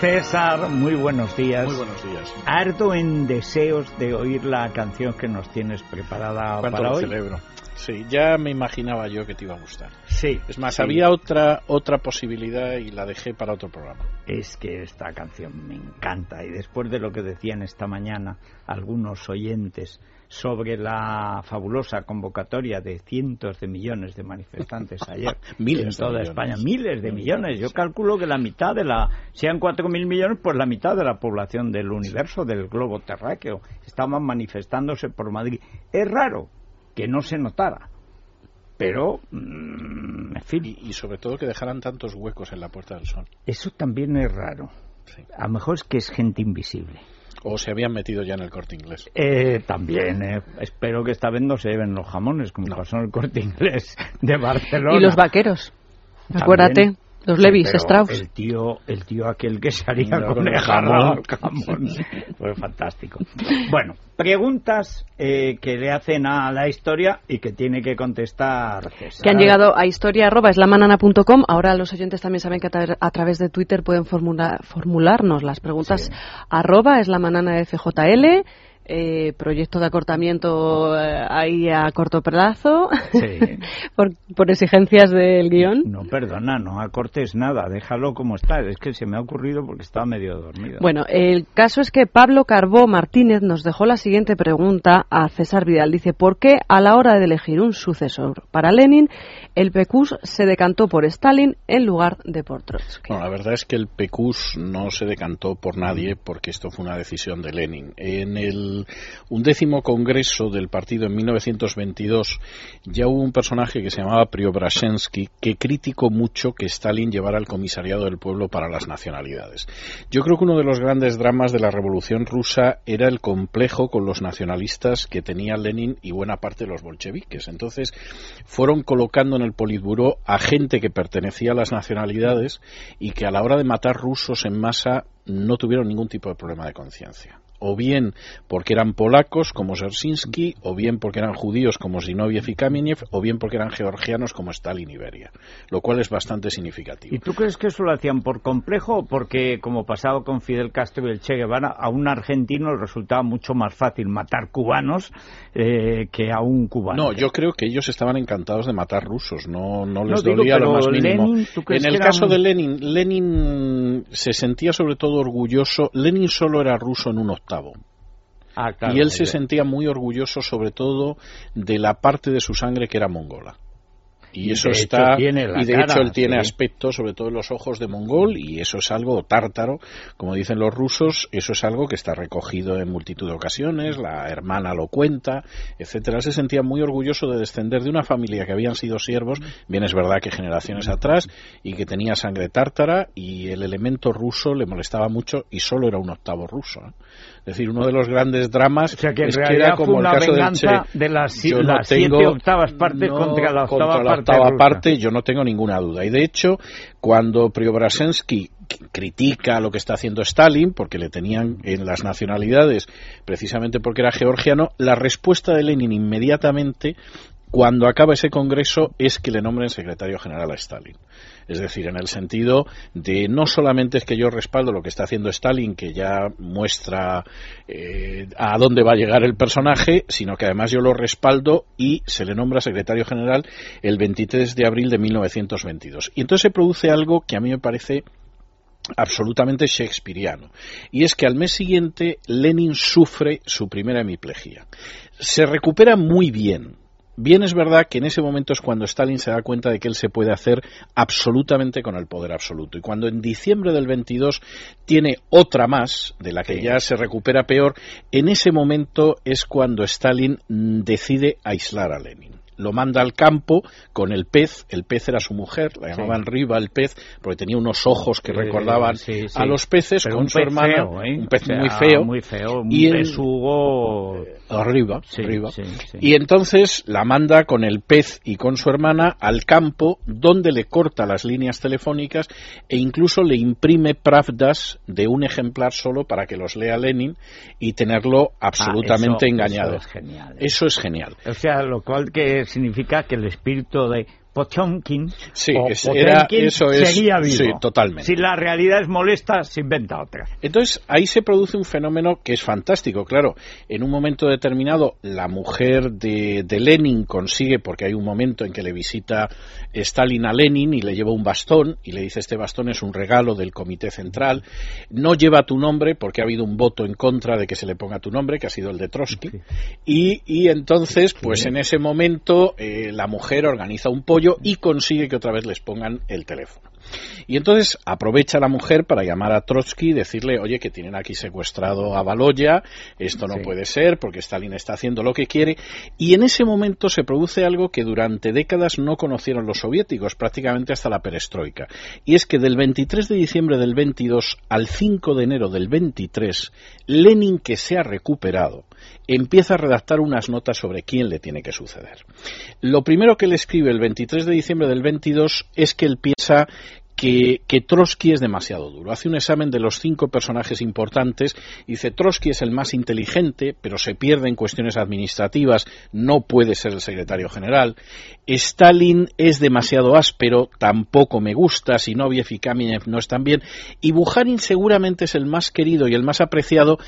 César, muy buenos días. Muy buenos días. Ardo en deseos de oír la canción que nos tienes preparada ¿Cuánto para lo hoy. celebro? Sí, ya me imaginaba yo que te iba a gustar. Sí. Es más, sí. había otra otra posibilidad y la dejé para otro programa. Es que esta canción me encanta y después de lo que decían esta mañana algunos oyentes sobre la fabulosa convocatoria de cientos de millones de manifestantes ayer Miles en toda. España, miles de Millones. Yo calculo que la mitad de la, sean cuatro mil millones, pues la mitad de la población del universo, del globo terráqueo, estaban manifestándose por Madrid. Es raro que no se notara, pero, mm, en fin, Y, y sobre todo que dejaran tantos huecos en la Puerta del Sol. eso también es raro. Sí. A lo mejor es que es gente invisible. O se habían metido ya en el corte inglés. Eh, también, eh, espero que esta vez no se lleven los jamones, como pasó en el corte inglés de Barcelona. Y los vaqueros. También. Los Sí, Levis, pero Strauss. El tío, el tío aquel que salía No, con el jamón. Fue fantástico. Bueno, preguntas eh, que le hacen a la historia y que tiene que contestar César. que han llegado a historia.eslamanana.com. Ahora los oyentes también saben que a, tra- a través de Twitter pueden formula- formularnos las preguntas. Arroba eslamanana FJL. Eh, proyecto de acortamiento eh, ahí a corto plazo Sí. por, por exigencias del guion. No, perdona, no acortes nada, déjalo como está. Es que se me ha ocurrido porque estaba medio dormido. Bueno, el caso es que Pablo Carbó Martínez nos dejó la siguiente pregunta a César Vidal. Dice, ¿por qué a la hora de elegir un sucesor para Lenin, el PQS se decantó por Stalin en lugar de por Trotsky? No, la verdad es que el PQS no se decantó por nadie porque esto fue una decisión de Lenin. En el undécimo congreso del partido en 1922 ya hubo un personaje que se llamaba Preobrazhensky que criticó mucho que Stalin llevara el comisariado del pueblo para las nacionalidades. Yo creo que uno de los grandes dramas de la revolución rusa era el complejo con los nacionalistas que tenía Lenin y buena parte de los bolcheviques. Entonces fueron colocando en el Politburó a gente que pertenecía a las nacionalidades y que a la hora de matar rusos en masa no tuvieron ningún tipo de problema de conciencia. O bien porque eran polacos como Zersinski, o bien porque eran judíos como Zinoviev y Kameniev, o bien porque eran georgianos como Stalin y Beria, lo cual es bastante significativo. ¿Y tú crees que eso lo hacían por complejo o porque, como pasaba con Fidel Castro y el Che Guevara, a un argentino le resultaba mucho más fácil matar cubanos eh, que a un cubano? No, yo creo que ellos estaban encantados de matar rusos, no, no No, les digo, dolía lo más mínimo. Lenin, ¿tú crees en el caso un- de Lenin, Lenin se sentía sobre todo orgulloso. Lenin solo era ruso en un octavo. Ah, claro, y él se sentía muy orgulloso sobre todo de la parte de su sangre que era mongola. Y Y eso está tiene la y de cara, hecho él tiene sí. aspecto sobre todo en los ojos de mongol y eso es algo tártaro, como dicen los rusos, eso es algo que está recogido en multitud de ocasiones, la hermana lo cuenta, etcétera. Él se sentía muy orgulloso de descender de una familia que habían sido siervos, bien es verdad que generaciones atrás y que tenía sangre tártara y el elemento ruso le molestaba mucho y solo era un octavo ruso. ¿eh? Es decir, uno de los grandes dramas O sea que en es que realidad era fue como el una caso del venganza Che. de las, si- no las tengo- siete octavas partes no, contra la octava contra parte. Octava rusa. parte, yo no tengo ninguna duda. Y de hecho, cuando Preobrazhensky critica lo que está haciendo Stalin, porque le tenían en las nacionalidades, precisamente porque era georgiano, la respuesta de Lenin inmediatamente, cuando acaba ese congreso, es que le nombren secretario general a Stalin. Es decir, en el sentido de no solamente es que yo respaldo lo que está haciendo Stalin, que ya muestra eh, a dónde va a llegar el personaje, sino que además yo lo respaldo y se le nombra secretario general el 23 de abril de 1922. Y entonces se produce algo que a mí me parece absolutamente shakespeariano. Y es que al mes siguiente Lenin sufre su primera hemiplegia. Se recupera muy bien. Bien es verdad que en ese momento es cuando Stalin se da cuenta de que él se puede hacer absolutamente con el poder absoluto. Y cuando en diciembre del 22 tiene otra más, de la que ya se recupera peor, en ese momento es cuando Stalin decide aislar a Lenin. Lo manda al campo con el pez, el pez era su mujer, la llamaban Riva el pez, porque tenía unos ojos que recordaban a los peces, con su hermana, ¿eh? un pez muy feo, muy feo, un y besugo... arriba, arriba. Y entonces la manda con el pez y con su hermana al campo, donde le corta las líneas telefónicas e incluso le imprime pravdas de un ejemplar solo para que los lea Lenin y tenerlo absolutamente engañado. Eso es genial. Eso es genial. O sea, lo cual que significa que el espíritu de Pochonkin sí, o es, era, eso es, seguía vivo. Sí, totalmente. Si la realidad es molesta, se inventa otra. Entonces, ahí se produce un fenómeno que es fantástico. Claro, en un momento determinado, la mujer de, de Lenin consigue, porque hay un momento en que le visita Stalin a Lenin y le lleva un bastón y le dice, este bastón es un regalo del Comité Central. No lleva tu nombre porque ha habido un voto en contra de que se le ponga tu nombre, que ha sido el de Trotsky. Y, y entonces, pues en ese momento, eh, la mujer organiza un pollo y consigue que otra vez les pongan el teléfono. Y entonces aprovecha la mujer para llamar a Trotsky y decirle, oye, que tienen aquí secuestrado a Baloya, esto no puede ser porque Stalin está haciendo lo que quiere. Y en ese momento se produce algo que durante décadas no conocieron los soviéticos, prácticamente hasta la perestroika. Y es que del 23 de diciembre del 22 al 5 de enero del 23, Lenin, que se ha recuperado, empieza a redactar unas notas sobre quién le tiene que suceder. Lo primero que le escribe el 23 de diciembre del 22 es que él piensa que, Trotsky es demasiado duro. Hace un examen de los cinco personajes importantes dice Trotsky es el más inteligente, pero se pierde en cuestiones administrativas, no puede ser el secretario general. Stalin es demasiado áspero, tampoco me gusta, Sinoviev y Kamenev no están bien. Y Bukharin seguramente es el más querido y el más apreciado,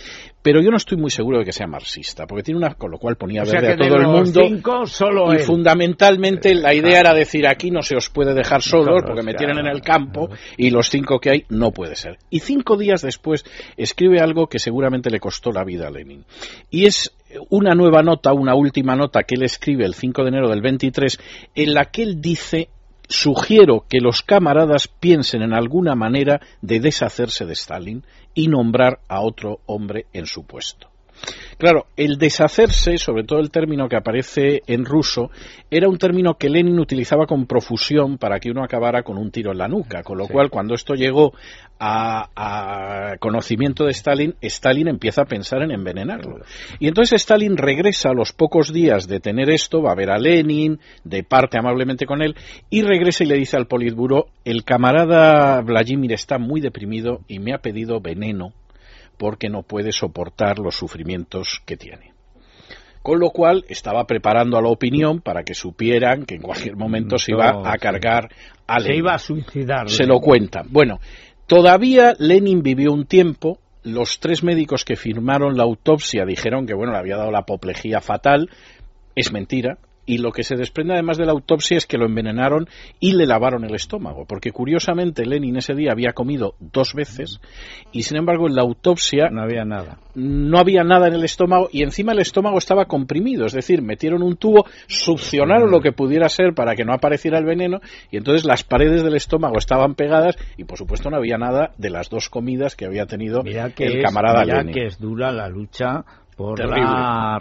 pero yo no estoy muy seguro de que sea marxista, porque tiene una, con lo cual ponía verde a todo el mundo. solo y fundamentalmente la idea era decir aquí no se os puede dejar solos porque me tienen en el campo y los cinco que hay no puede ser. Y cinco días después escribe algo que seguramente le costó la vida a Lenin. Y es una nueva nota, una última nota que él escribe el 5 de enero del 23, en la que él dice sugiero que los camaradas piensen en alguna manera de deshacerse de Stalin y nombrar a otro hombre en su puesto. Claro, el deshacerse, sobre todo el término que aparece en ruso, era un término que Lenin utilizaba con profusión para que uno acabara con un tiro en la nuca, con lo cual cuando esto llegó a, conocimiento de Stalin, Stalin empieza a pensar en envenenarlo. Y entonces Stalin regresa a los pocos días de tener esto, va a ver a Lenin, de parte amablemente con él, y regresa y le dice al Politburo, el camarada Vladimir está muy deprimido y me ha pedido veneno porque no puede soportar los sufrimientos que tiene. Con lo cual estaba preparando a la opinión para que supieran que en cualquier momento se iba a cargar a Lenin. Se iba a suicidar. Se lo cuentan. Bueno, todavía Lenin vivió un tiempo. Los tres médicos que firmaron la autopsia dijeron que bueno le había dado la apoplejía fatal. Es mentira y lo que se desprende además de la autopsia es que lo envenenaron y le lavaron el estómago, porque curiosamente Lenin ese día había comido dos veces y sin embargo en la autopsia no había nada. No había nada en el estómago y encima el estómago estaba comprimido, es decir, metieron un tubo, succionaron lo que pudiera ser para que no apareciera el veneno y entonces las paredes del estómago estaban pegadas y por supuesto no había nada de las dos comidas que había tenido el camarada mira Lenin. que es dura la lucha por la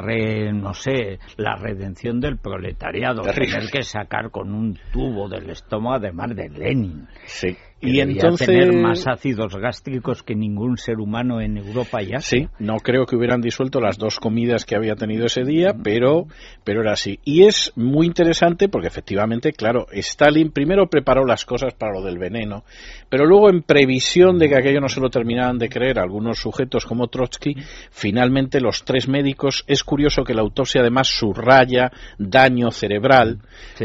no sé la redención del proletariado tener que sacar con un tubo del estómago además de Lenin. Sí y entonces tener más ácidos gástricos que ningún ser humano en Europa ya. Sí, no creo que hubieran disuelto las dos comidas que había tenido ese día, pero pero era así. Y es muy interesante porque efectivamente, claro, Stalin primero preparó las cosas para lo del veneno, pero luego en previsión de que aquello no se lo terminaran de creer algunos sujetos como Trotsky, finalmente los tres médicos, es curioso que la autopsia además subraya daño cerebral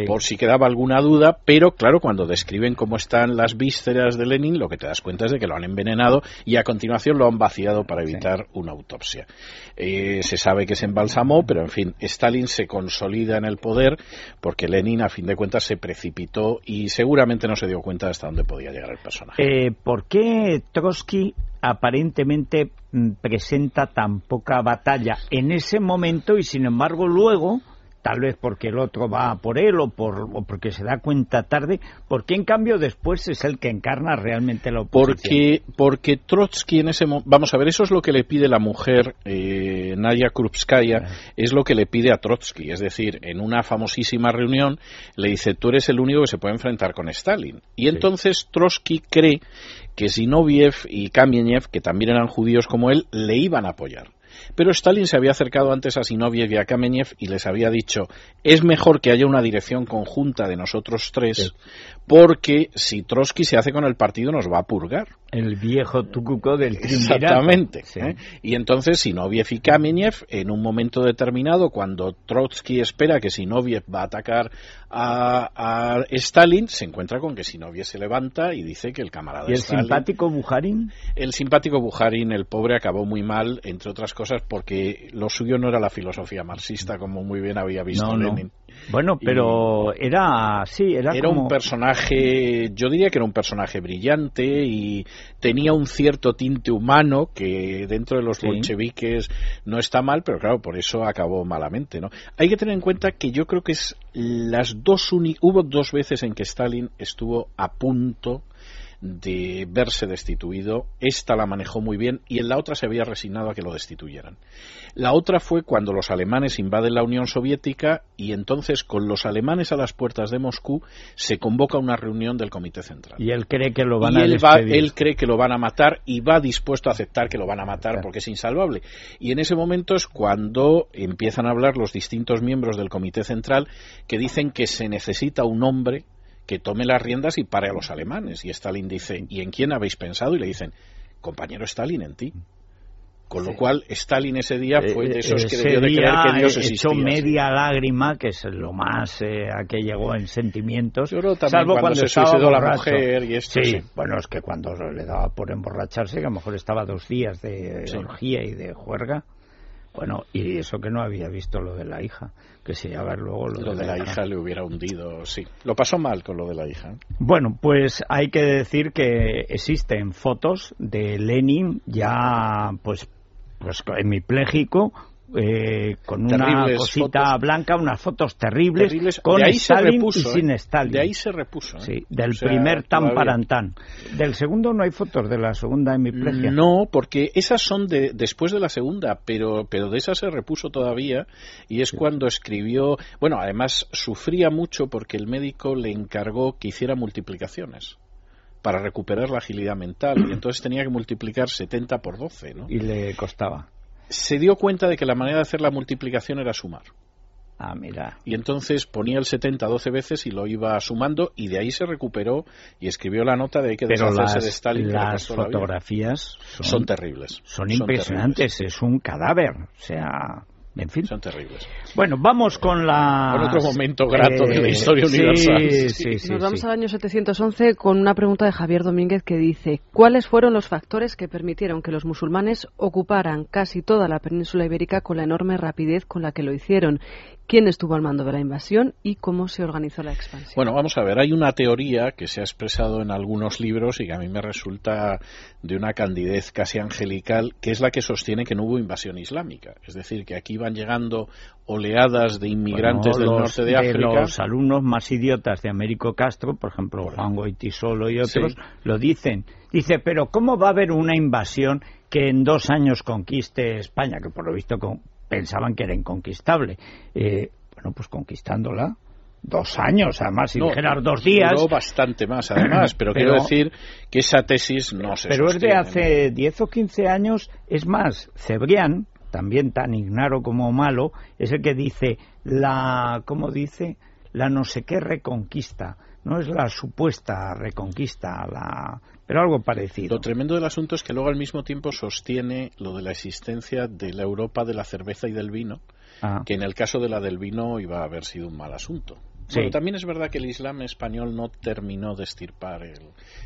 por si quedaba alguna duda, pero claro, cuando describen cómo están las vistas de Lenin, lo que te das cuenta es de que lo han envenenado y a continuación lo han vaciado para evitar una autopsia. Eh, se sabe que se embalsamó, pero en fin, Stalin se consolida en el poder porque Lenin, a fin de cuentas, se precipitó y seguramente no se dio cuenta hasta dónde podía llegar el personaje. Eh, ¿Por qué Trotsky aparentemente mm, presenta tan poca batalla en ese momento y sin embargo luego tal vez porque el otro va por él o, por, o porque se da cuenta tarde, ¿por qué en cambio después es el que encarna realmente la oposición? Porque, porque Trotsky en ese momento, vamos a ver, eso es lo que le pide la mujer eh, Naya Krupskaya, es lo que le pide a Trotsky, es decir, en una famosísima reunión le dice, tú eres el único que se puede enfrentar con Stalin. Y entonces Trotsky cree que Zinoviev y Kamenev, que también eran judíos como él, le iban a apoyar. Pero Stalin se había acercado antes a Sinoviev y a Kamenev y les había dicho es mejor que haya una dirección conjunta de nosotros tres porque si Trotsky se hace con el partido nos va a purgar. El viejo tucuco del Exactamente. ¿eh? Y entonces Sinoviev y Kamenev, en un momento determinado, cuando Trotsky espera que Sinoviev va a atacar a, Stalin, se encuentra con que Sinoviev se levanta y dice que el camarada ¿Y el simpático Bujarin? El simpático Bujarin, el pobre, acabó muy mal, entre otras cosas, porque lo suyo no era la filosofía marxista, como muy bien había visto Lenin. Bueno, pero era, sí, era, era un personaje, yo diría que era un personaje brillante y tenía un cierto tinte humano que dentro de los bolcheviques no está mal, pero claro, por eso acabó malamente, ¿no? Hay que tener en cuenta que yo creo que es las dos hubo dos veces en que Stalin estuvo a punto de verse destituido. Esta la manejó muy bien y en la otra se había resignado a que lo destituyeran. La otra fue cuando los alemanes invaden la Unión Soviética y entonces con los alemanes a las puertas de Moscú se convoca una reunión del Comité Central. Y él cree que lo van a él, él cree que lo van a matar y va dispuesto a aceptar que lo van a matar porque es insalvable. Y en ese momento es cuando empiezan a hablar los distintos miembros del Comité Central que dicen que se necesita un hombre que tome las riendas y pare a los alemanes. Y Stalin dice, ¿y en quién habéis pensado? Y le dicen, compañero Stalin, en ti. Con lo cual, Stalin ese día fue de esos que debió de creer que Dios existía. Echó media lágrima, que es lo más eh, a que llegó en sentimientos. salvo cuando, se suicidó la mujer y esto. Sí, bueno, es que cuando le daba por emborracharse, que a lo mejor estaba dos días de orgía y de juerga. Bueno, y eso que no había visto lo de la hija, que se llama luego lo, de, la, hija. le hubiera hundido, sí. Lo pasó mal con lo de la hija. Bueno, pues hay que decir que existen fotos de Lenin ya pues pues hemipléjico eh, con una cosita blanca, unas fotos terribles, con Stalin y sin ¿eh? Stalin. De ahí se repuso. ¿eh? Sí, del primer tan parantán. Del segundo no hay fotos, de la segunda hemiplegia. No, porque esas son de, después de la segunda, pero, pero de esa se repuso todavía y es cuando escribió, bueno, además sufría mucho porque el médico le encargó que hiciera multiplicaciones para recuperar la agilidad mental y entonces tenía que multiplicar 70 por 12, ¿no? Y le costaba se dio cuenta de que la manera de hacer la multiplicación era sumar. Ah, mira. Y entonces ponía el 70 12 veces y lo iba sumando y de ahí se recuperó y escribió la nota de que deshacerse de Stalin. Las fotografías son, terribles. Son, impresionantes, es un cadáver. O sea, en fin. Son terribles. Bueno, vamos con la. Con otro momento grato de la eh, historia universal. Sí, sí, Nos vamos al año 711 con una pregunta de Javier Domínguez que dice: ¿Cuáles fueron los factores que permitieron que los musulmanes ocuparan casi toda la península ibérica con la enorme rapidez con la que lo hicieron? Quién estuvo al mando de la invasión y cómo se organizó la expansión. Bueno, vamos a ver, hay una teoría que se ha expresado en algunos libros y que a mí me resulta de una candidez casi angelical, que es la que sostiene que no hubo invasión islámica. Es decir, que aquí van llegando oleadas de inmigrantes del norte de África. los alumnos más idiotas de Américo Castro, por ejemplo, Juan Goitisolo y otros, lo dicen. Dice, pero ¿cómo va a haber una invasión que en dos años conquiste España? Que por lo visto pensaban que era inconquistable. Eh, bueno, pues conquistándola dos años, además, si dijeras dos días. Duró bastante más, además, pero, quiero decir que esa tesis no se Pero es de hace diez o quince años, es más, Cebrián, también tan ignaro como malo, es el que dice la, ¿cómo dice? La no sé qué reconquista. No es la supuesta reconquista, la pero algo parecido. Lo tremendo del asunto es que luego al mismo tiempo sostiene lo de la existencia de la Europa de la cerveza y del vino, ah. que en el caso de la del vino iba a haber sido un mal asunto. Bueno, también es verdad que el Islam español no terminó de estirpar el,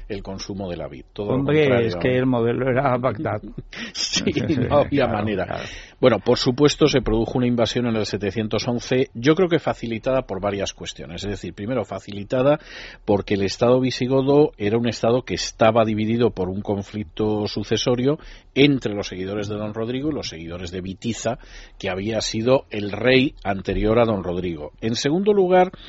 el consumo de la vid. Todo Hombre, es que el modelo era Bagdad. sí, no había manera. Bueno, por supuesto se produjo una invasión en el 711, yo creo que facilitada por varias cuestiones. Es decir, primero facilitada porque el Estado visigodo era un Estado que estaba dividido por un conflicto sucesorio entre los seguidores de don Rodrigo y los seguidores de Vitiza, que había sido el rey anterior a don Rodrigo. En segundo lugar,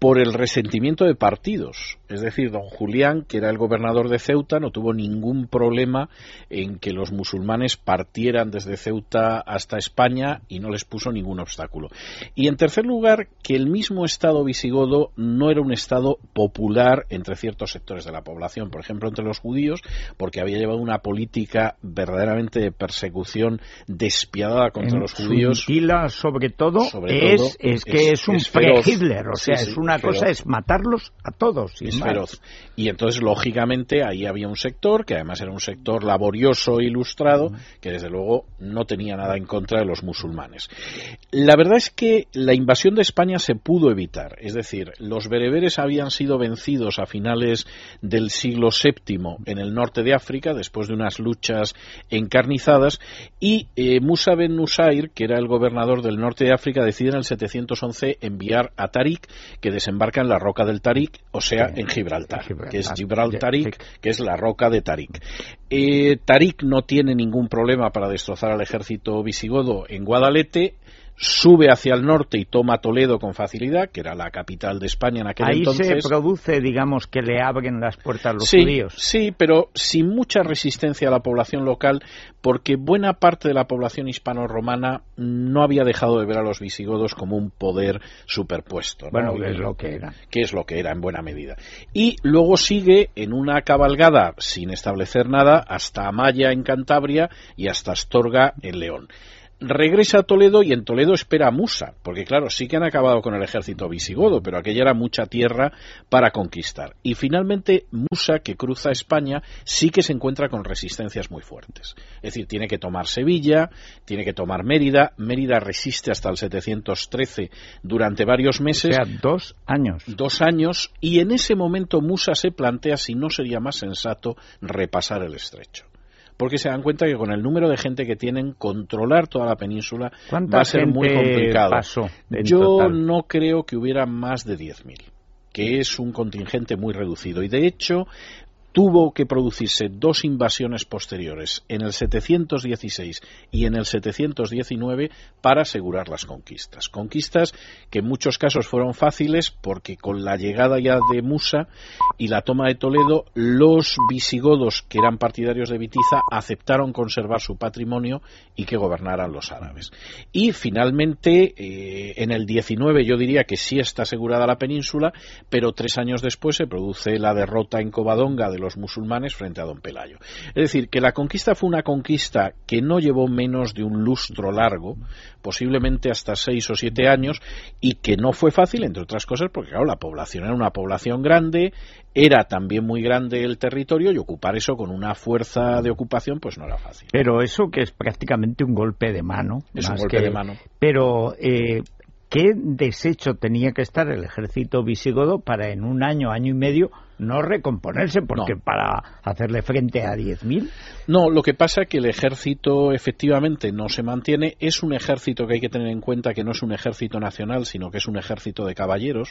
por el resentimiento de partidos. Es decir, don Julián, que era el gobernador de Ceuta, no tuvo ningún problema en que los musulmanes partieran desde Ceuta hasta España y no les puso ningún obstáculo. Y en tercer lugar, que el mismo Estado visigodo no era un Estado popular entre ciertos sectores de la población, por ejemplo, entre los judíos, porque había llevado una política verdaderamente de persecución despiadada contra los judíos. sobre todo, es, es, que es, un pre-Hitler, o sea, es una cosa es matarlos a todos. Y feroz. Y entonces, lógicamente, ahí había un sector, que además era un sector laborioso e ilustrado, que desde luego no tenía nada en contra de los musulmanes. La verdad es que la invasión de España se pudo evitar. Es decir, los bereberes habían sido vencidos a finales del siglo VII en el norte de África, después de unas luchas encarnizadas, y eh, Musa ben Nusair, que era el gobernador del norte de África, decide en el 711 enviar a Tariq, que desembarca en la roca del Tarik, o sea, en Gibraltar, que es Gibraltarik, que es la roca de Tarik. Eh, Tarik no tiene ningún problema para destrozar al ejército visigodo en Guadalete, sube hacia el norte y toma Toledo con facilidad, que era la capital de España en aquel entonces. Ahí se produce, digamos, que le abren las puertas a los judíos. Sí, pero sin mucha resistencia a la población local, porque buena parte de la población hispano-romana no había dejado de ver a los visigodos como un poder superpuesto. Bueno, que es lo que era. Que es lo que era, en buena medida. Y luego sigue en una cabalgada sin establecer nada hasta Amaya en Cantabria y hasta Astorga en León regresa a Toledo y en Toledo espera a Musa, porque claro, sí que han acabado con el ejército visigodo, pero aquella era mucha tierra para conquistar. Y finalmente Musa, que cruza España, sí que se encuentra con resistencias muy fuertes. Es decir, tiene que tomar Sevilla, tiene que tomar Mérida, Mérida resiste hasta el 713 durante varios meses. O sea, dos años. Dos años, y en ese momento Musa se plantea si no sería más sensato repasar el estrecho porque se dan cuenta que con el número de gente que tienen, controlar toda la península va a ser muy complicado. Yo no creo que hubiera más de 10.000 que es un contingente muy reducido. Y de hecho, tuvo que producirse dos invasiones posteriores, en el 716 y en el 719, para asegurar las conquistas. Conquistas que en muchos casos fueron fáciles porque con la llegada ya de Musa y la toma de Toledo, los visigodos que eran partidarios de Vitiza aceptaron conservar su patrimonio y que gobernaran los árabes. Y finalmente, eh, en el 19 yo diría que sí está asegurada la península, pero tres años después se produce la derrota en Covadonga de los musulmanes frente a don Pelayo. Es decir, que la conquista fue una conquista que no llevó menos de un lustro largo, posiblemente hasta seis o siete años, y que no fue fácil, entre otras cosas, porque claro, la población era una población grande, era también muy grande el territorio y ocupar eso con una fuerza de ocupación pues no era fácil. Pero eso que es prácticamente un golpe de mano. Es un golpe de mano. Pero eh, qué deshecho tenía que estar el ejército visigodo para en un año, año y medio no recomponerse, porque para hacerle frente a 10.000. No, lo que pasa es que el ejército efectivamente no se mantiene. Es un ejército que hay que tener en cuenta que no es un ejército nacional, sino que es un ejército de caballeros,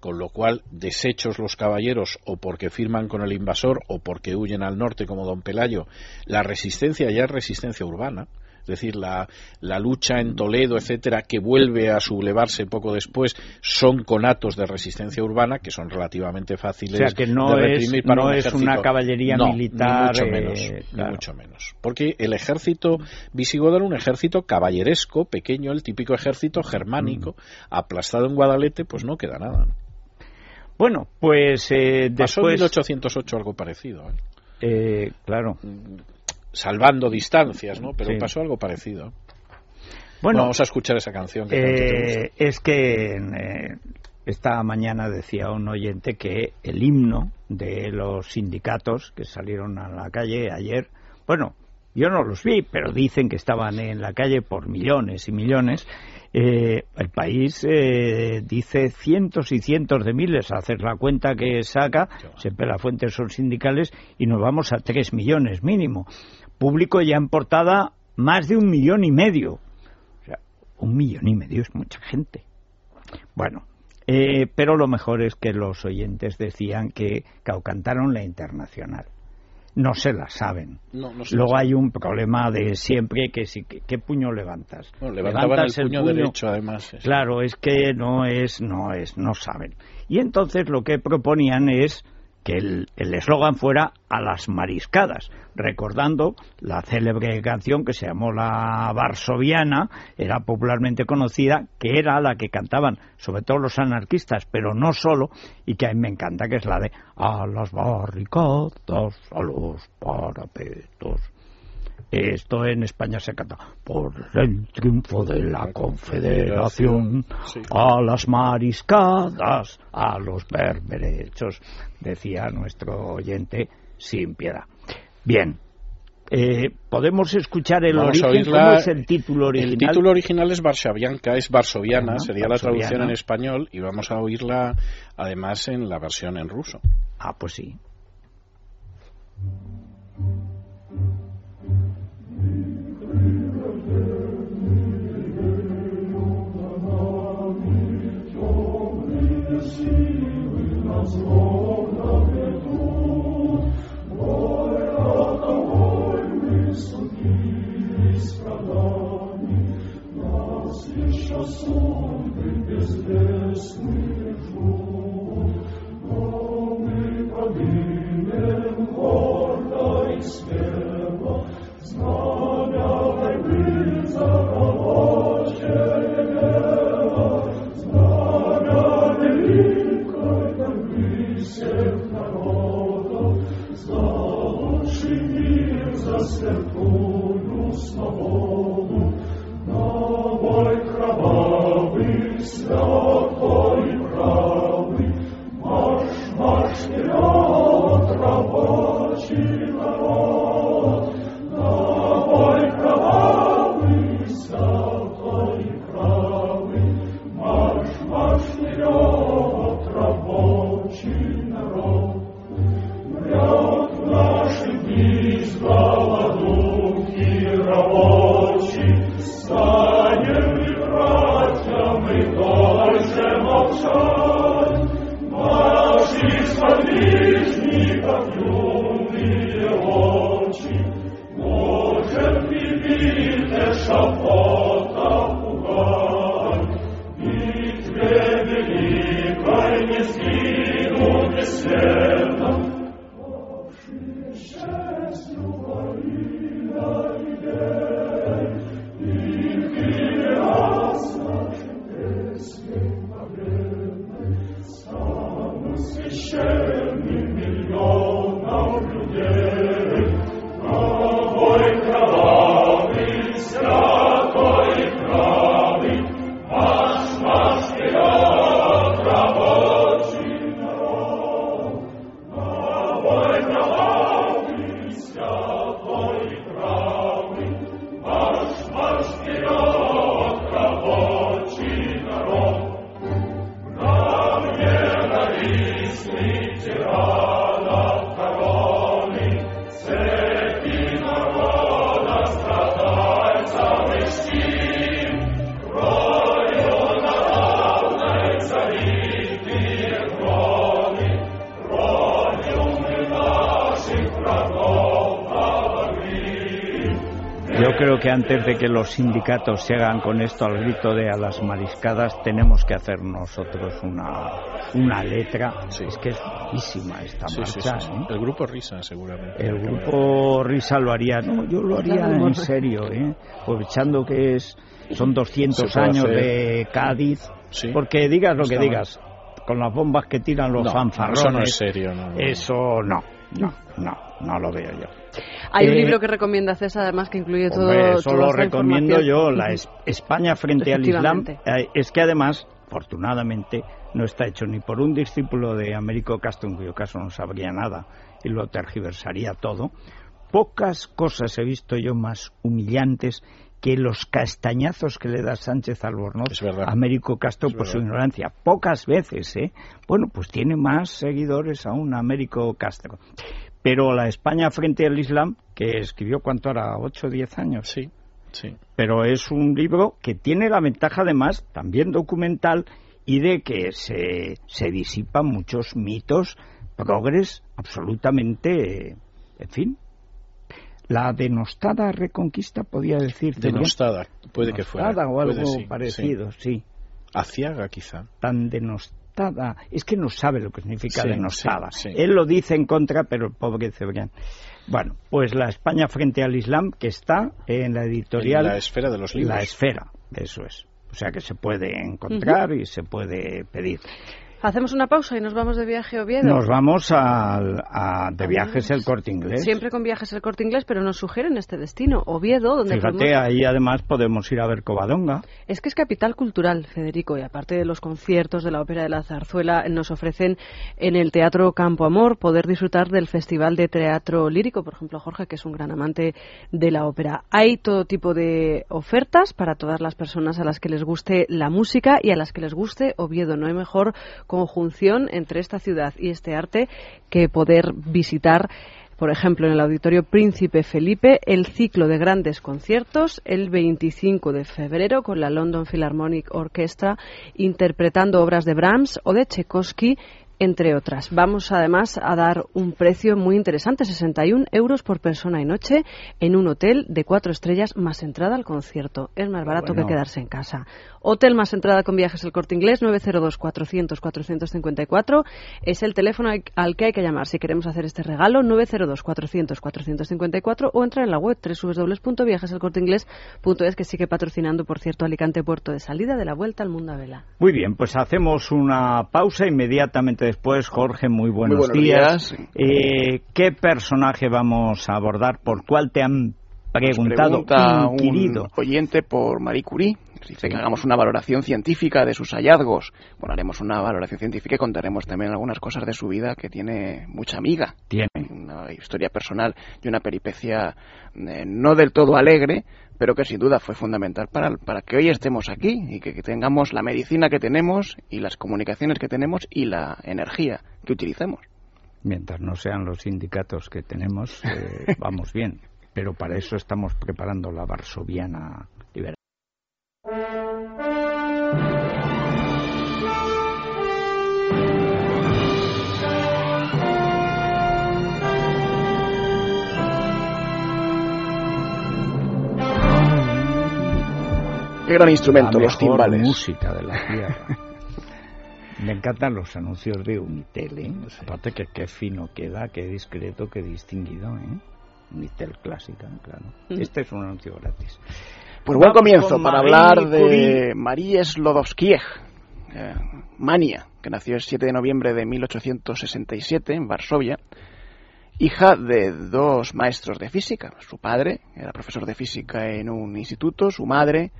con lo cual, deshechos los caballeros o porque firman con el invasor o porque huyen al norte como don Pelayo, la resistencia ya es resistencia urbana es decir, la, la lucha en Toledo, etcétera, que vuelve a sublevarse poco después, son conatos de resistencia urbana que son relativamente fáciles o sea, que no de es, no es una caballería militar. Ni mucho, menos, eh, mucho menos. Porque el ejército visigodo era un ejército caballeresco, pequeño, el típico ejército germánico, mm. aplastado en Guadalete, pues no queda nada. Bueno, pues eh, Pasó en 1808 algo parecido. ¿eh? Eh, claro. Salvando distancias, ¿no? Pero pasó algo parecido. Bueno, vamos a escuchar esa canción. Que eh, es que eh, esta mañana decía un oyente que el himno de los sindicatos que salieron a la calle ayer, bueno, yo no los vi, pero dicen que estaban en la calle por millones y millones, Eh, el país eh, dice cientos y cientos de miles, hacer la cuenta que saca, siempre las fuentes son sindicales, y nos vamos a tres millones mínimo. Público ya en portada más de un millón y medio. O sea, un millón y medio es mucha gente. Bueno, eh, pero lo mejor es que los oyentes decían que cantaron la internacional no se la saben. Luego hay un problema de siempre que si qué puño levantas. levantaban el puño, derecho además. Claro, es que no es no es no saben. Y entonces lo que proponían es que el eslogan fuera a las mariscadas, recordando la célebre canción que se llamó la Varsoviana, era popularmente conocida, que era la que cantaban sobre todo los anarquistas, pero no solo, y que a mí me encanta, que es la de a las barricadas, a los parapetos. Esto en España se canta por el triunfo de la Confederación, a las mariscadas, a los berberechos, decía nuestro oyente sin piedad. Bien, eh, podemos escuchar el origen. ¿Cómo es el título original? El título original es Varsavianka, es varsoviana, sería la traducción en español, y vamos a oírla además en la versión en ruso. Ah, pues sí. so que antes de que los sindicatos se hagan con esto al grito de a las mariscadas, tenemos que hacer nosotros una, una letra. Es que es buenísima esta marcha. ¿eh? El grupo Risa, seguramente. El grupo Risa lo haría, no, yo lo haría en serio, ¿eh? aprovechando que es son 200 años de Cádiz, porque digas lo que digas, con las bombas que tiran los fanfarrones. Eso no es serio, Eso no, no, no, no lo veo yo. Hay un eh, libro que recomienda César, además, que incluye todo. Eso lo recomiendo yo, la España frente al Islam. Eh, es que además, afortunadamente, no está hecho ni por un discípulo de Américo Castro, en cuyo caso no sabría nada y lo tergiversaría todo. Pocas cosas he visto yo más humillantes que los castañazos que le da Sánchez Albornoz a Américo Castro Es por su ignorancia. Pocas veces, ¿eh? Bueno, pues tiene más seguidores aún Américo Castro. Pero la España frente al Islam, que escribió cuánto era, 8 o 10 años. Sí, sí. Pero es un libro que tiene la ventaja además, también documental, y de que se, se disipan muchos mitos progres absolutamente, en fin. La denostada reconquista, podía decir. Denostada, puede que fuera. Denostada o algo Puede, sí, parecido, sí. Aciaga, quizá. Tan denostada. Es que no sabe lo que significa Sí, denostada. sí, sí. Él lo dice en contra, pero el pobre Cebrián. Bueno, pues la España frente al Islam, que está en la editorial. En la esfera de los libros. La esfera, eso es. O sea que se puede encontrar y se puede pedir. Hacemos una pausa y nos vamos de viaje a Oviedo. Nos vamos al- a, de viajes el corte inglés. Siempre con viajes el corte inglés, pero nos sugieren este destino, Oviedo, donde Fíjate, podemos- ahí además podemos ir a ver Covadonga. Es que es capital cultural, Federico, y aparte de los conciertos de la Ópera de la Zarzuela, nos ofrecen en el Teatro Campo Amor poder disfrutar del Festival de Teatro Lírico, por ejemplo, Jorge, que es un gran amante de la ópera. Hay todo tipo de ofertas para todas las personas a las que les guste la música y a las que les guste Oviedo. No hay mejor conjunción entre esta ciudad y este arte que poder visitar por ejemplo, en el Auditorio Príncipe Felipe, el ciclo de grandes conciertos el 25 de febrero con la London Philharmonic Orchestra interpretando obras de Brahms o de Tchaikovsky, entre otras. Vamos además a dar un precio muy interesante, 61 euros por persona y noche en un hotel de cuatro estrellas más entrada al concierto. Es más barato Bueno. que quedarse en casa. Hotel más entrada con viajes el corte inglés 902-400-454 es el teléfono al- que hay que llamar si queremos hacer este regalo 902-400-454 o entrar en la web www.viajeselcorteinglés.es que sigue patrocinando por cierto Alicante Puerto de salida de la vuelta al mundo a vela. Muy bien, pues hacemos una pausa inmediatamente después. Jorge, muy buenos, buenos días. días. Eh, ¿Qué personaje vamos a abordar? ¿Por cuál te han preguntado? Pregunta inquirido? un oyente por Marie Curie. Dice que hagamos una valoración científica de sus hallazgos. Bueno, haremos una valoración científica y contaremos también algunas cosas de su vida que tiene mucha amiga. Tiene. Una historia personal y una peripecia eh, no del todo alegre, pero que sin duda fue fundamental para, para que hoy estemos aquí y que, que tengamos la medicina que tenemos y las comunicaciones que tenemos y la energía que utilicemos. Mientras no sean los sindicatos que tenemos, eh, vamos bien. Pero para eso estamos preparando la varsoviana Qué gran instrumento, la los mejor timbales. música de la tierra. Me encantan los anuncios de Unitel, ¿eh? Aparte que qué fino queda, qué discreto, qué distinguido, ¿eh? Unitel clásica, claro. Este es un anuncio gratis. Pues buen comienzo para Marie hablar de. Marie Slodowskieg, eh, Mania, que nació el 7 de noviembre de 1867 en Varsovia, hija de dos maestros de física. Su padre era profesor de física en un instituto, su madre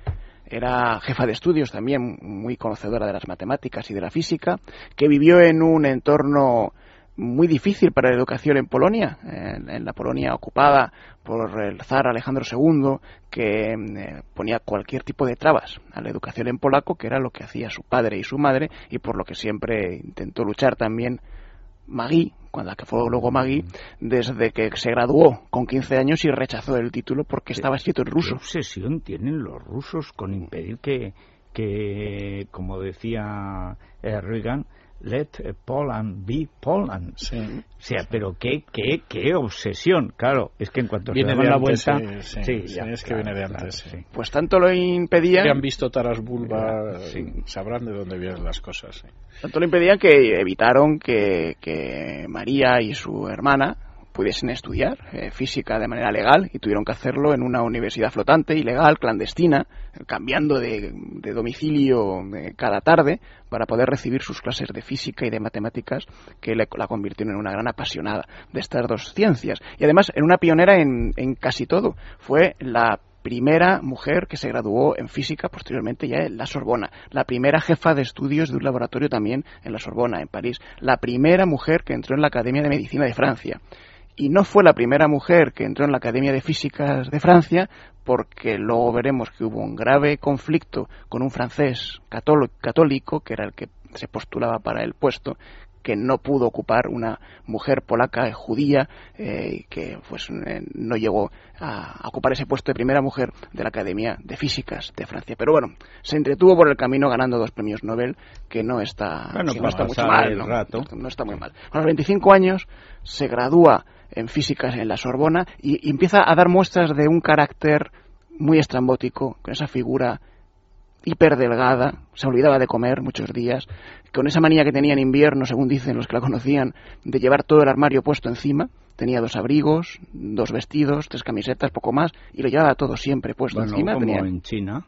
era jefa de estudios también, muy conocedora de las matemáticas y de la física, que vivió en un entorno muy difícil para la educación en Polonia, en, la Polonia ocupada por el zar Alejandro II, que eh, ponía cualquier tipo de trabas a la educación en polaco, que era lo que hacía su padre y su madre, y por lo que siempre intentó luchar también Magui, cuando la que fue luego Magui, desde que se graduó con 15 años y rechazó el título porque estaba escrito en ¿Qué ruso. obsesión tienen los rusos con impedir que, que como decía eh, Reagan, let Poland be Poland? Sí. O sea, pero qué, qué, qué obsesión. Claro, es que en cuanto Viene se de la antes, vuelta... sí, sí, sí, es que viene de antes, sí. Pues tanto lo impedía, Que han visto Taras Bulba, Sí. sabrán de dónde vienen las cosas. sí. tanto lo impedían que evitaron que, que María y su hermana pudiesen estudiar eh, física de manera legal y tuvieron que hacerlo en una universidad flotante, ilegal, clandestina, cambiando de, de domicilio eh, cada tarde para poder recibir sus clases de física y de matemáticas que le- la convirtieron en una gran apasionada de estas dos ciencias. Y además en una pionera en, en casi todo. Fue la primera mujer que se graduó en física posteriormente ya en la Sorbona, la primera jefa de estudios de un laboratorio también en la Sorbona, en París, la primera mujer que entró en la Academia de Medicina de Francia. Y no fue la primera mujer que entró en la Academia de Físicas de Francia porque luego veremos que hubo un grave conflicto con un francés católico, que era el que se postulaba para el puesto, que no pudo ocupar una mujer polaca judía eh, que pues eh, no llegó a, ocupar ese puesto de primera mujer de la Academia de Físicas de Francia. Pero bueno, se entretuvo por el camino ganando dos premios Nobel, que no está, Bueno, que no está mucho mal. No está muy mal. A los 25 años se gradúa en físicas en la Sorbona y, y empieza a dar muestras de un carácter muy estrambótico, con esa figura hiperdelgada, se olvidaba de comer muchos días, con esa manía que tenía en invierno, según dicen los que la conocían, de llevar todo el armario puesto encima. Tenía dos abrigos, dos vestidos, tres camisetas, poco más, y lo llevaba todo siempre puesto Bueno, encima. como Tenía- en China.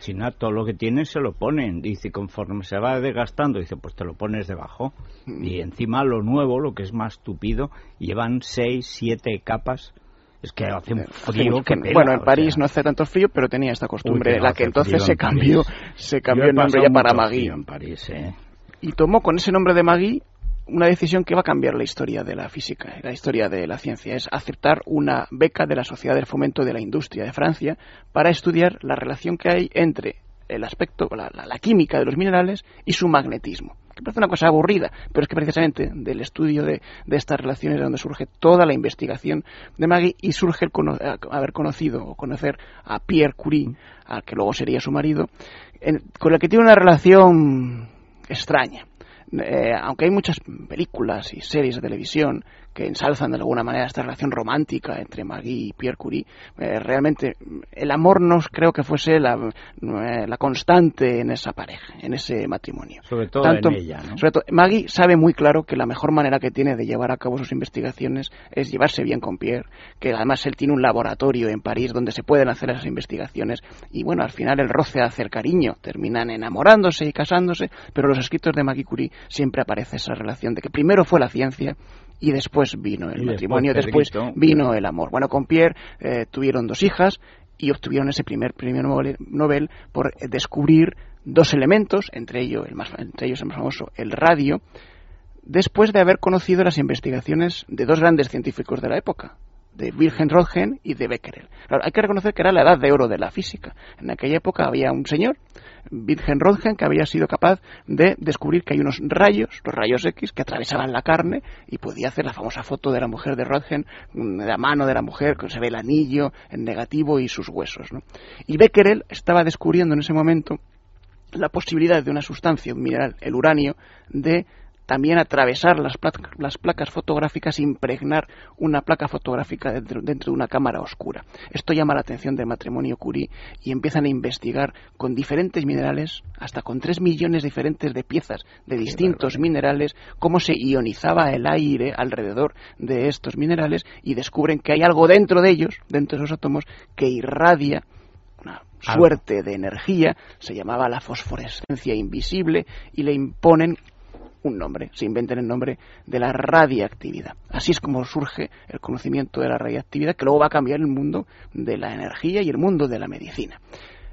China todo lo que tienen se lo ponen. Dice, conforme se va desgastando, dice, pues te lo pones debajo. Y encima lo nuevo, lo que es más tupido, llevan seis, siete capas. Es que hace un frío que bueno, pela, bueno, en París sea. no hace tanto frío, pero tenía esta costumbre, Uy, que no la que entonces se cambió, París. se cambió el nombre ya para Magui. en París, ¿eh? y tomó con ese nombre de Magui una decisión que va a cambiar la historia de la física, la historia de la ciencia, es aceptar una beca de la Sociedad del Fomento de la Industria de Francia para estudiar la relación que hay entre el aspecto, la, la- química de los minerales y su magnetismo. Que parece una cosa aburrida, pero es que precisamente del estudio de, de estas relaciones es donde surge toda la investigación de Magui y surge el cono- a- haber conocido o conocer a Pierre Curie, al que luego sería su marido, en- con el que tiene una relación extraña. Eh, aunque hay muchas películas y series de televisión que ensalzan de alguna manera esta relación romántica entre Magui y Pierre Curie, eh, realmente el amor no creo que fuese la, eh, la constante en esa pareja, en ese matrimonio. Sobre todo Tanto- en ella, ¿no? sobre todo, Maggie sabe muy claro que la mejor manera que tiene de llevar a cabo sus investigaciones es llevarse bien con Pierre, que además él tiene un laboratorio en París donde se pueden hacer esas investigaciones y bueno, al final el roce hace el cariño, terminan enamorándose y casándose, pero los escritos de Maggie Curie siempre aparece esa relación de que primero fue la ciencia y después vino el Y matrimonio, después después vino el amor. Bueno, con Pierre eh, tuvieron dos hijas y obtuvieron ese primer premio Nobel, por descubrir dos elementos, entre ellos el más, entre ellos el más famoso, el radio, después de haber conocido las investigaciones de dos grandes científicos de la época, de Wilhelm Röntgen y de Becquerel. Hay que reconocer que era la edad de oro de la física. En aquella época había un señor, Wilhelm Röntgen, que había sido capaz de descubrir que hay unos rayos, los rayos X, que atravesaban la carne y podía hacer la famosa foto de la mujer de Röntgen, mm, la mano de la mujer, que se ve el anillo en negativo y sus huesos. ¿no? Y Becquerel estaba descubriendo en ese momento la posibilidad de una sustancia, un mineral, el uranio, de también atravesar las, pla- las placas fotográficas e impregnar una placa fotográfica dentro, dentro de una cámara oscura. Esto llama la atención del matrimonio Curie y empiezan a investigar con diferentes minerales, hasta con tres millones diferentes de piezas de distintos minerales, cómo se ionizaba el aire alrededor de estos minerales y descubren que hay algo dentro de ellos, dentro de esos átomos, que irradia una suerte de energía, se llamaba la fosforescencia invisible y le imponen un nombre, se inventan el nombre de la radiactividad. Así es como surge el conocimiento de la radiactividad que luego va a cambiar el mundo de la energía y el mundo de la medicina.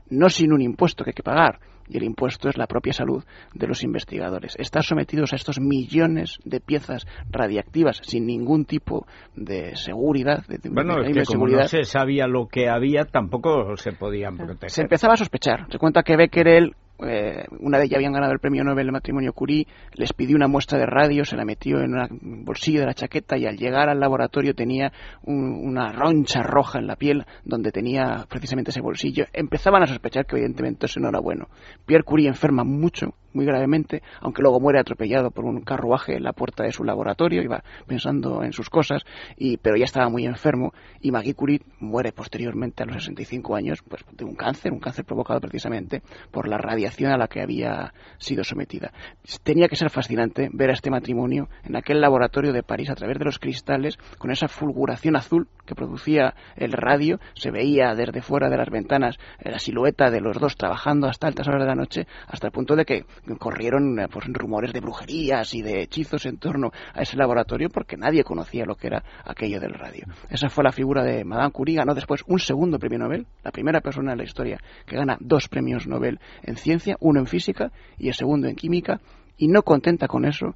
No sin un impuesto que hay que pagar, y el impuesto es la propia salud de los investigadores. Estar sometidos a estos millones de piezas radiactivas sin ningún tipo de seguridad, de, de Bueno, es que de como seguridad, no se sabía lo que había, tampoco se podían proteger. se empezaba a sospechar. Se cuenta que Becquerel, eh, una vez ya habían ganado el premio Nobel de matrimonio Curie, les pidió una muestra de radio, se la metió en una bolsillo de la chaqueta y al llegar al laboratorio tenía un- una roncha roja en la piel donde tenía precisamente ese bolsillo. Empezaban a sospechar que evidentemente eso no era bueno. Pierre Curie enferma mucho, muy gravemente, aunque luego muere atropellado por un carruaje en la puerta de su laboratorio, iba pensando en sus cosas, y, pero ya estaba muy enfermo, y Marie Curie muere posteriormente a los 65 años pues, de un cáncer, un cáncer provocado precisamente por la radiación a la que había sido sometida. Tenía que ser fascinante ver a este matrimonio en aquel laboratorio de París a través de los cristales, con esa fulguración azul que producía el radio, se veía desde fuera de las ventanas eh, la silueta de los dos trabajando hasta altas horas de la noche, hasta el punto de que corrieron eh, pues, rumores de brujerías y de hechizos en torno a ese laboratorio porque nadie conocía lo que era aquello del radio. Esa fue la figura de Madame Curie, ganó después un segundo premio Nobel, la primera persona en la historia que gana dos premios Nobel en ciencia, uno en física y el segundo en química, y no contenta con eso,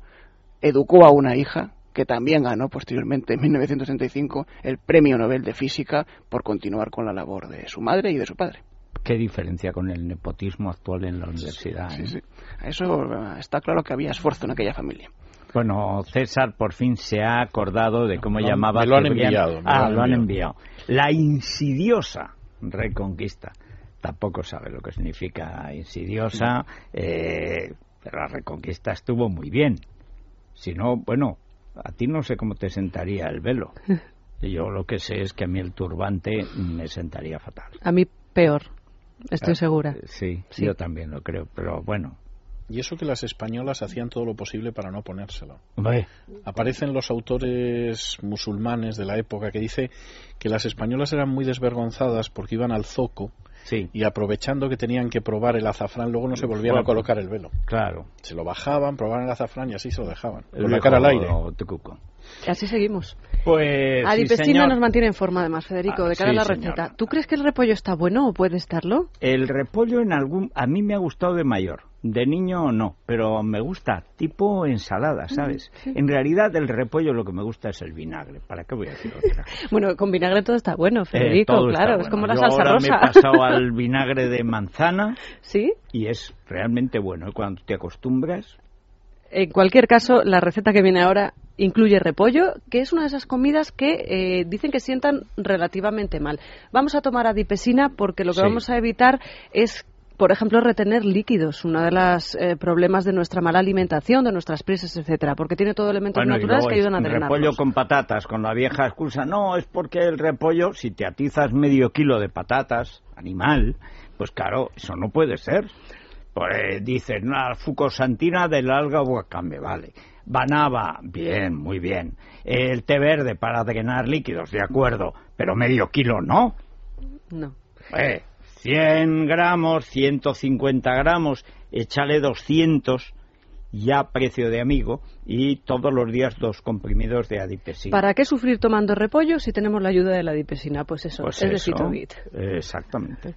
educó a una hija que también ganó posteriormente en 1965 el Premio Nobel de Física por continuar con la labor de su madre y de su padre. Qué diferencia con el nepotismo actual en la universidad. Sí, ¿eh? sí. Eso eh, está claro que había esfuerzo en aquella familia. Bueno, César por fin se ha acordado de cómo han- llamaba. me lo han enviado, me ah, lo han enviado. enviado. La insidiosa reconquista. Tampoco sabe lo que significa insidiosa, eh, pero la reconquista estuvo muy bien. Si no, bueno, a ti no sé cómo te sentaría el velo. Yo lo que sé es que a mí el turbante me sentaría fatal. A mí peor, estoy Ah, segura. Sí, Sí. yo también lo creo, pero bueno. Y eso que las españolas hacían todo lo posible para no ponérselo. Hombre, Aparecen los autores musulmanes de la época que dice que las españolas eran muy desvergonzadas porque iban al zoco sí, y aprovechando que tenían que probar el azafrán, luego no se volvían a colocar el velo. claro. Se lo bajaban, probaban el azafrán y así se lo dejaban. El Con la cara al aire. así seguimos. Pues sí, Adipesina señor. nos mantiene en forma, además, Federico, Ah, de cara sí, a la señora. receta. ¿Tú crees que el repollo está bueno o puede estarlo? El repollo en algún... A mí me ha gustado de mayor. De niño no, pero me gusta tipo ensalada, ¿sabes? En realidad el repollo lo que me gusta es el vinagre. ¿Para qué voy a decir otra? Bueno, con vinagre todo está bueno, Eh, Federico, está claro, es como la Yo salsa ahora rosa. me he pasado al vinagre de manzana ¿Sí? y es realmente bueno. Y Cuando te acostumbras... En cualquier caso, la receta que viene ahora incluye repollo, que es una de esas comidas que eh, dicen que sientan relativamente mal. Vamos a tomar adipesina porque lo que Sí. vamos a evitar es por ejemplo, retener líquidos, uno de los eh, problemas de nuestra mala alimentación, de nuestras presas, etcétera, porque tiene todo elementos Bueno, naturales que ayudan a es drenarlos. repollo con patatas, con la vieja excusa. No, es porque el repollo, si te atizas medio kilo de patatas, animal, pues claro, eso no puede ser. Pues dices, una fucosantina del alga wakame, vale. Banaba, bien, muy bien. El té verde para drenar líquidos, de acuerdo, pero medio kilo no. No. Eh, 100 gramos, 150 gramos, échale 200 ya precio de amigo y todos los días dos comprimidos de adipesina. ¿Para qué sufrir tomando repollo si tenemos la ayuda de la adipesina? Pues eso, Pues es de eso, Citrobit. Exactamente.